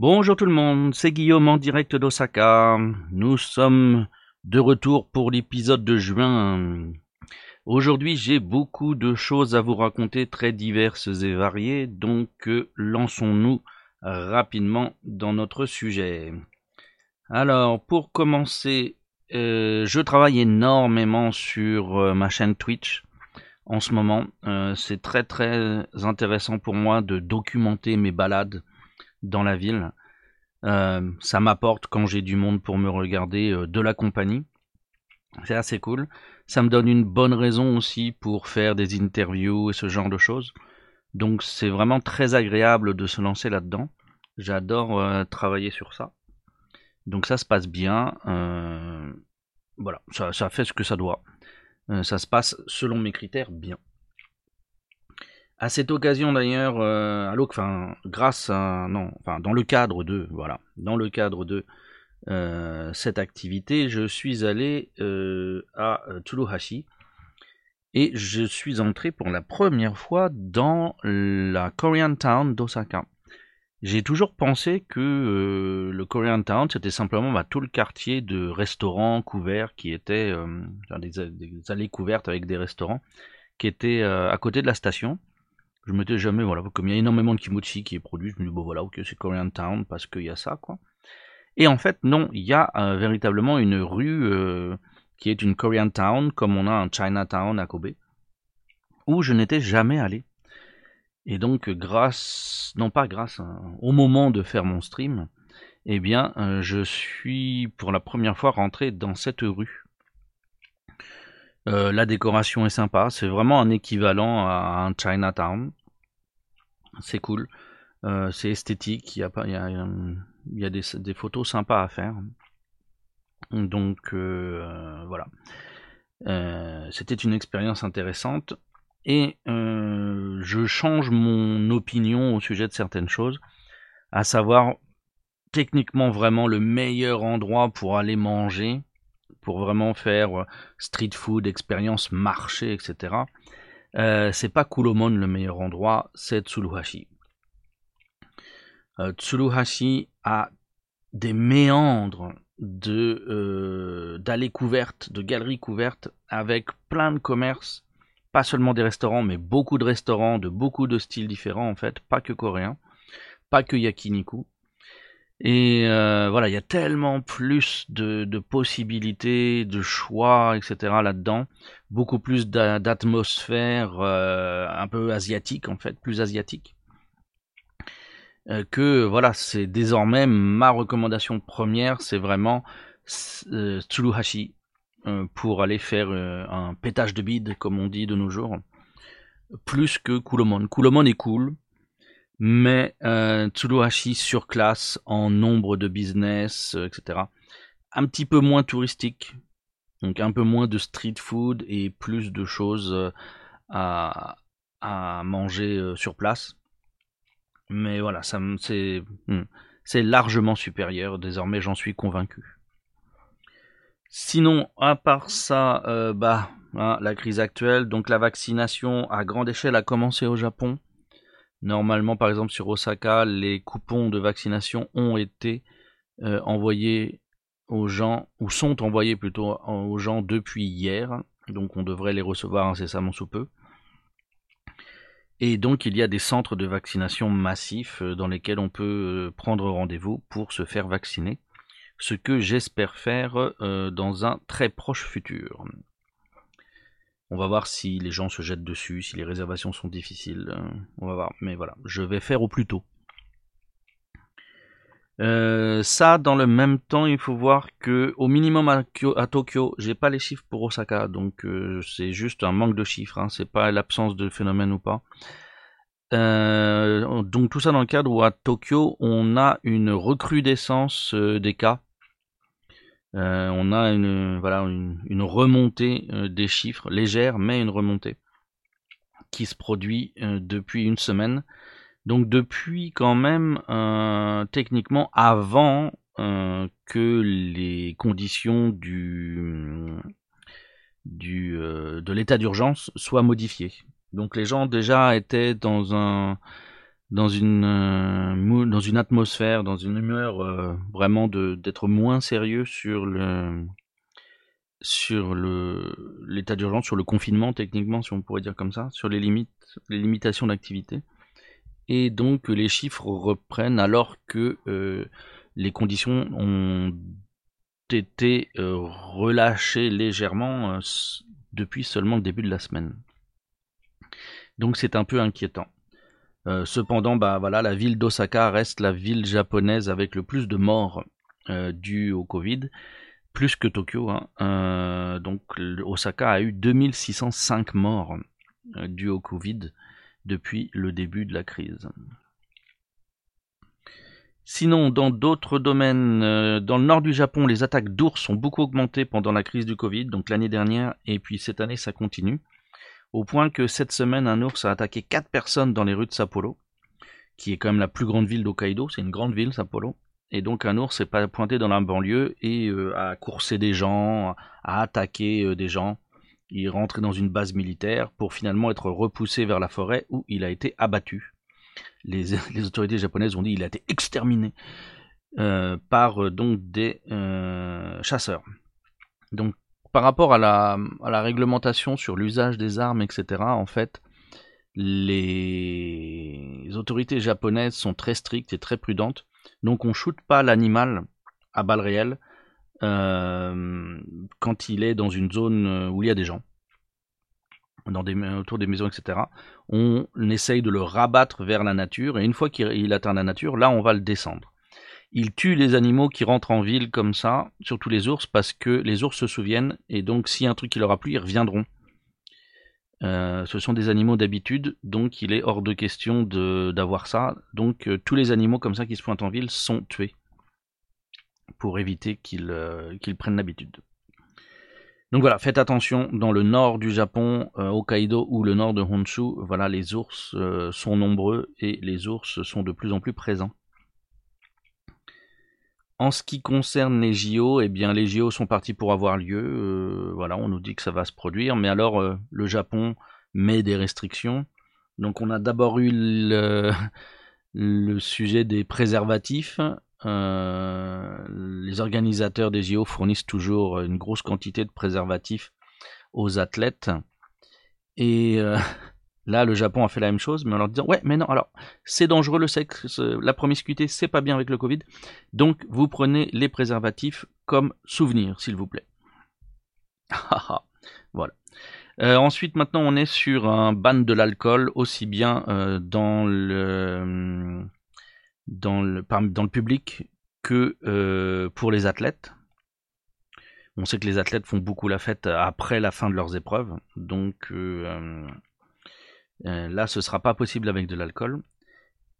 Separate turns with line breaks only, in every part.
Bonjour tout le monde, c'est Guillaume en direct d'Osaka. Nous sommes de retour pour l'épisode de juin. Aujourd'hui, j'ai beaucoup de choses à vous raconter, très diverses et variées, donc euh, lançons-nous rapidement dans notre sujet. Alors, pour commencer, euh, je travaille énormément sur euh, ma chaîne Twitch en ce moment. c'est très très intéressant pour moi de documenter mes balades dans la ville. ça m'apporte quand j'ai du monde pour me regarder de la compagnie. C'est assez cool. Ça me donne une bonne raison aussi pour faire des interviews et ce genre de choses. Donc c'est vraiment très agréable de se lancer là-dedans. J'adore euh, travailler sur ça. Donc ça se passe bien. Euh, voilà, ça, fait ce que ça doit. Euh, ça se passe selon mes critères bien. À cette occasion d'ailleurs, enfin, grâce à non, enfin dans le cadre de voilà, dans le cadre de euh, cette activité, je suis allé euh, à euh, Tsuruhashi et je suis entré pour la première fois dans la Korean Town d'Osaka. J'ai toujours pensé que le Korean Town c'était simplement bah, tout le quartier de restaurants couverts qui étaient des, des, allées couvertes avec des restaurants qui étaient à côté de la station. Je me m'étais jamais, voilà, comme il y a énormément de kimochi qui est produit, je me dis bon voilà, ok, c'est Korean Town parce qu'il y a ça, quoi. Et en fait, non, il y a euh, véritablement une rue euh, qui est une Korean Town, comme on a un Chinatown à Kobe, où je n'étais jamais allé. Et donc, grâce, non pas grâce, hein, au moment de faire mon stream, eh bien, euh, je suis pour la première fois rentré dans cette rue. La décoration est sympa, c'est vraiment un équivalent à un Chinatown. C'est cool, c'est esthétique, il y a, a des, photos sympas à faire. Donc euh, voilà. Euh, c'était une expérience intéressante et euh, je change mon opinion au sujet de certaines choses, à savoir techniquement vraiment le meilleur endroit pour aller manger, pour vraiment faire street food, expérience marché, etc. c'est pas Kulomon le meilleur endroit, c'est Tsuruhashi. Tsuruhashi a des méandres de euh, d'allées couvertes, de galeries couvertes, avec plein de commerces, pas seulement des restaurants, mais beaucoup de restaurants de beaucoup de styles différents en fait, pas que coréens, pas que yakiniku. Et euh, voilà, il y a tellement plus de, possibilités, de choix, etc. là-dedans, beaucoup plus d'atmosphère euh, un peu asiatique en fait, plus asiatique. Euh, que voilà, c'est désormais ma recommandation première, c'est vraiment euh, Tsuruhashi euh, pour aller faire un pétage de bide, comme on dit de nos jours, plus que Kulomon. Kulomon est cool, mais Tsuruhashi surclasse en nombre de business, etc. Un petit peu moins touristique, donc un peu moins de street food et plus de choses à, à manger sur place. Mais voilà, ça c'est hmm, c'est largement supérieur. Désormais, j'en suis convaincu. Sinon, à part ça, euh, bah, hein, la crise actuelle, donc la vaccination à grande échelle a commencé au Japon. Normalement, par exemple, sur Osaka, les coupons de vaccination ont été euh, envoyés aux gens, ou sont envoyés plutôt aux gens depuis hier. Donc on devrait les recevoir incessamment sous peu. Et donc il y a des centres de vaccination massifs euh, dans lesquels on peut euh, prendre rendez-vous pour se faire vacciner, ce que j'espère faire dans un très proche futur. On va voir si les gens se jettent dessus, si les réservations sont difficiles. On va voir. Mais voilà, je vais faire au plus tôt. ça, dans le même temps, il faut voir que au minimum à, Tokyo, j'ai pas les chiffres pour Osaka, donc c'est juste un manque de chiffres. Hein, c'est pas l'absence de phénomène ou pas. Euh, donc tout ça dans le cadre où à Tokyo, on a une recrudescence euh, des cas. Euh, on a une, voilà, une, remontée des chiffres, légère, mais une remontée, qui se produit depuis une semaine. Donc depuis quand même, techniquement, avant que les conditions du, de l'état d'urgence soient modifiées. Donc les gens déjà étaient dans un dans une euh, dans une atmosphère, dans une humeur euh, vraiment d'être moins sérieux sur le sur le l'état d'urgence, sur le confinement techniquement, si on pourrait dire comme ça, sur les limites, les limitations d'activité, et donc les chiffres reprennent alors que euh, les conditions ont été relâchées légèrement depuis seulement le début de la semaine. Donc c'est un peu inquiétant. Euh, cependant, bah la ville d'Osaka reste la ville japonaise avec le plus de morts euh, dues au Covid, plus que Tokyo. Hein. Euh, donc Osaka a eu 2605 morts dues au Covid depuis le début de la crise. Sinon, dans d'autres domaines, dans le nord du Japon, les attaques d'ours ont beaucoup augmenté pendant la crise du Covid, donc l'année dernière, et puis cette année ça continue au point que cette semaine, un ours a attaqué quatre personnes dans les rues de Sapporo, qui est quand même la plus grande ville d'Hokkaido, c'est une grande ville, Sapporo. Et donc un ours s'est pointé dans la banlieue et euh, a coursé des gens, a attaqué euh, des gens. Il est rentré dans une base militaire pour finalement être repoussé vers la forêt où il a été abattu. Les, autorités japonaises ont dit qu'il a été exterminé euh, par donc des chasseurs. Donc par rapport à la, réglementation sur l'usage des armes, etc., en fait, les autorités japonaises sont très strictes et très prudentes. Donc on shoote pas l'animal à balles réelles euh, quand il est dans une zone où il y a des gens, autour des maisons, etc. On essaye de le rabattre vers la nature et une fois qu'il atteint la nature, là on va le descendre. Il tue les animaux qui rentrent en ville comme ça, surtout les ours, parce que les ours se souviennent, et donc s'il y a un truc qui leur a plu, ils reviendront. Euh, ce sont des animaux d'habitude, donc il est hors de question d'avoir ça. Donc euh, tous les animaux comme ça qui se pointent en ville sont tués pour éviter qu'ils euh, prennent l'habitude. Donc voilà, faites attention, dans le nord du Japon, Hokkaido ou le nord de Honshu, voilà, les ours sont nombreux et les ours sont de plus en plus présents. En ce qui concerne les JO, eh bien les JO sont partis pour avoir lieu. Euh, voilà, on nous dit que ça va se produire, mais alors euh, le Japon met des restrictions. Donc on a d'abord eu le, sujet des préservatifs. Euh, les organisateurs des JO fournissent toujours une grosse quantité de préservatifs aux athlètes. Et Là, le Japon a fait la même chose, mais en leur disant ouais, mais non, alors c'est dangereux le sexe, la promiscuité, c'est pas bien avec le Covid, donc vous prenez les préservatifs comme souvenir, s'il vous plaît. voilà. Euh, ensuite, maintenant, on est sur un ban de l'alcool, aussi bien euh, dans le dans le public que euh, pour les athlètes. On sait que les athlètes font beaucoup la fête après la fin de leurs épreuves, donc euh, là, ce sera pas possible avec de l'alcool.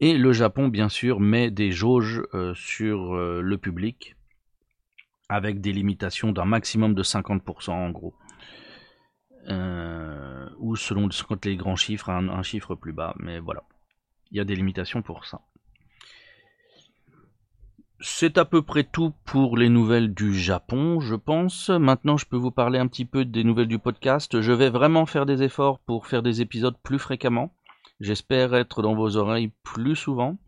Et le Japon, bien sûr, met des jauges euh, sur euh, le public avec des limitations d'un maximum de 50% en gros. ou selon les grands chiffres, un chiffre plus bas. Mais voilà, il y a des limitations pour ça. C'est à peu près tout pour les nouvelles du Japon, je pense. Maintenant, je peux vous parler un petit peu des nouvelles du podcast. Je vais vraiment faire des efforts pour faire des épisodes plus fréquemment. J'espère être dans vos oreilles plus souvent.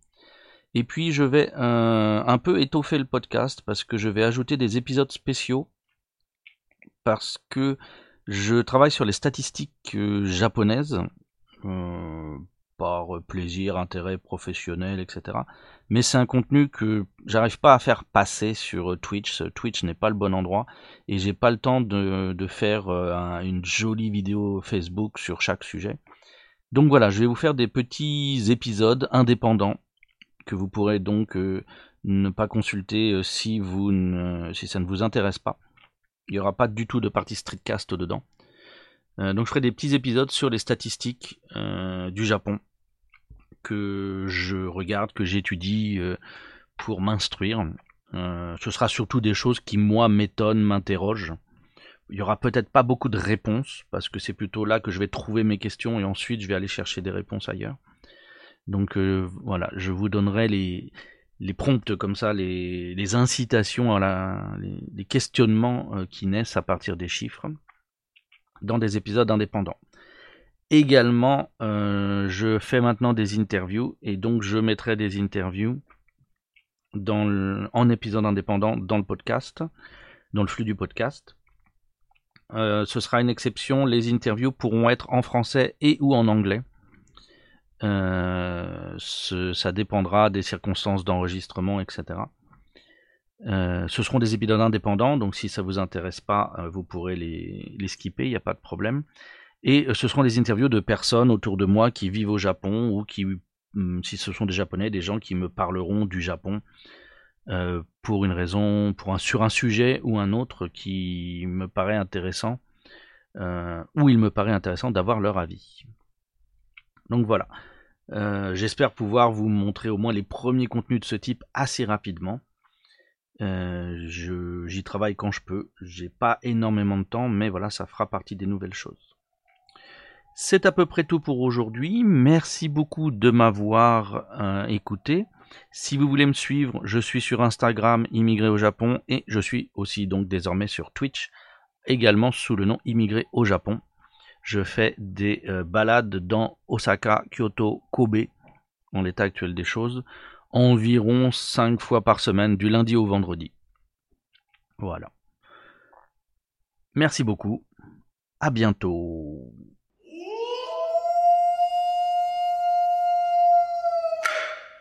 Et puis, je vais euh, un peu étoffer le podcast parce que je vais ajouter des épisodes spéciaux. Parce que je travaille sur les statistiques euh, japonaises. Euh, par plaisir, intérêt professionnel, etc. Mais c'est un contenu que j'arrive pas à faire passer sur Twitch. Twitch n'est pas le bon endroit et j'ai pas le temps de, faire euh, une jolie vidéo Facebook sur chaque sujet. Donc voilà, je vais vous faire des petits épisodes indépendants que vous pourrez donc euh, ne pas consulter euh, si ça ne vous intéresse pas. Il n'y aura pas du tout de partie streetcast dedans. donc je ferai des petits épisodes sur les statistiques du Japon que je regarde, que j'étudie euh, pour m'instruire. Euh, ce sera surtout des choses qui, moi, m'étonnent, m'interrogent. Il y aura peut-être pas beaucoup de réponses, parce que c'est plutôt là que je vais trouver mes questions et ensuite je vais aller chercher des réponses ailleurs. Donc euh, voilà, je vous donnerai les, les prompts comme ça, les, les incitations à la, les, questionnements qui naissent à partir des chiffres dans des épisodes indépendants. Également, euh, je fais maintenant des interviews et donc je mettrai des interviews dans en épisode indépendant dans le podcast, dans le flux du podcast. Euh, ce sera une exception, les interviews pourront être en français et ou en anglais. Euh, ça dépendra des circonstances d'enregistrement, etc. Ce seront des épisodes indépendants, donc si ça vous intéresse pas, vous pourrez les, les skipper, il n'y a pas de problème. Et ce seront des interviews de personnes autour de moi qui vivent au Japon ou qui, hum, si ce sont des Japonais, des gens qui me parleront du Japon euh, pour une raison, pour un, sur un sujet ou un autre qui me paraît intéressant, euh, ou il me paraît intéressant d'avoir leur avis. Donc voilà. Euh, j'espère pouvoir vous montrer au moins les premiers contenus de ce type assez rapidement. J'y travaille quand je peux. J'ai pas énormément de temps, mais voilà, ça fera partie des nouvelles choses. C'est à peu près tout pour aujourd'hui. Merci beaucoup de m'avoir écouté. Si vous voulez me suivre, je suis sur Instagram Immigré au Japon et je suis aussi donc désormais sur Twitch, également sous le nom Immigré au Japon. Je fais des euh, balades dans Osaka, Kyoto, Kobe, en l'état actuel des choses, environ 5 fois par semaine, du lundi au vendredi. Voilà. Merci beaucoup. À bientôt.